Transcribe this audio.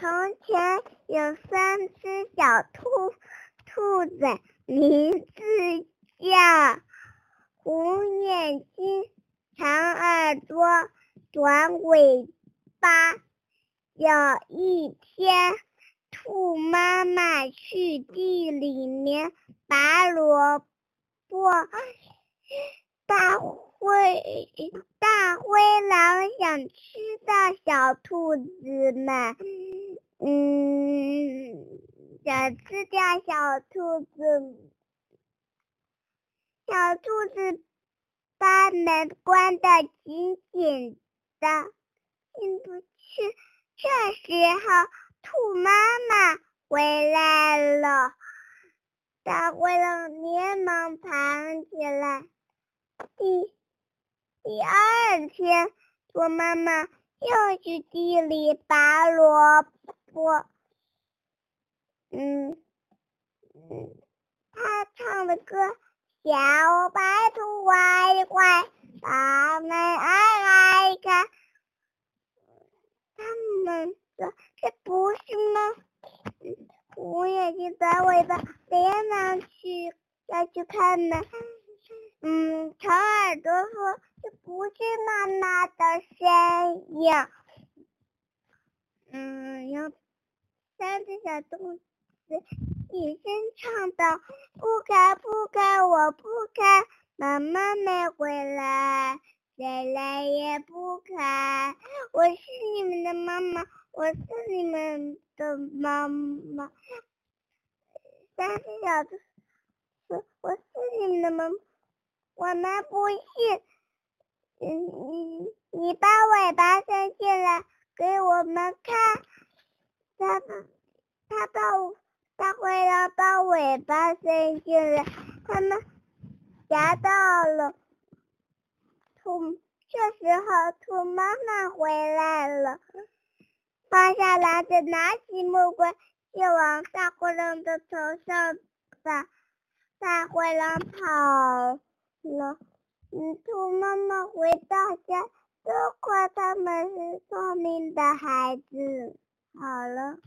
从前有三只小兔兔子，名字叫红眼睛、长耳朵、短尾巴。有一天，兔妈妈去地里面拔萝卜，大灰大灰狼想吃到小兔子。们。嗯，想吃掉小兔子，小兔子把门关的紧紧的，进不去。这时候，兔妈妈回来了，大灰狼连忙爬起来。第第二天，兔妈妈又去地里拔萝卜。我，嗯嗯，他唱的歌，小白兔乖乖，把门挨挨开。他们说这不是吗？红眼睛短尾巴，连忙去要去看呢。嗯，长耳朵说这不是妈妈的声音。嗯，要。三只小兔子起身唱道：“不开，不开，我不开，妈妈没回来，谁来也不开。我是你们的妈妈，我是你们的妈妈。”三只小兔子，我是你们的妈妈，我们不信。嗯，你你把尾巴伸进来给我们看。他他把大灰狼把尾巴伸进来，他们夹到了兔。这时候，兔妈妈回来了，放下篮子，拿起木棍，就往大灰狼的头上打。大灰狼跑了。嗯，兔妈妈回到家，们是聪明的孩子。好了。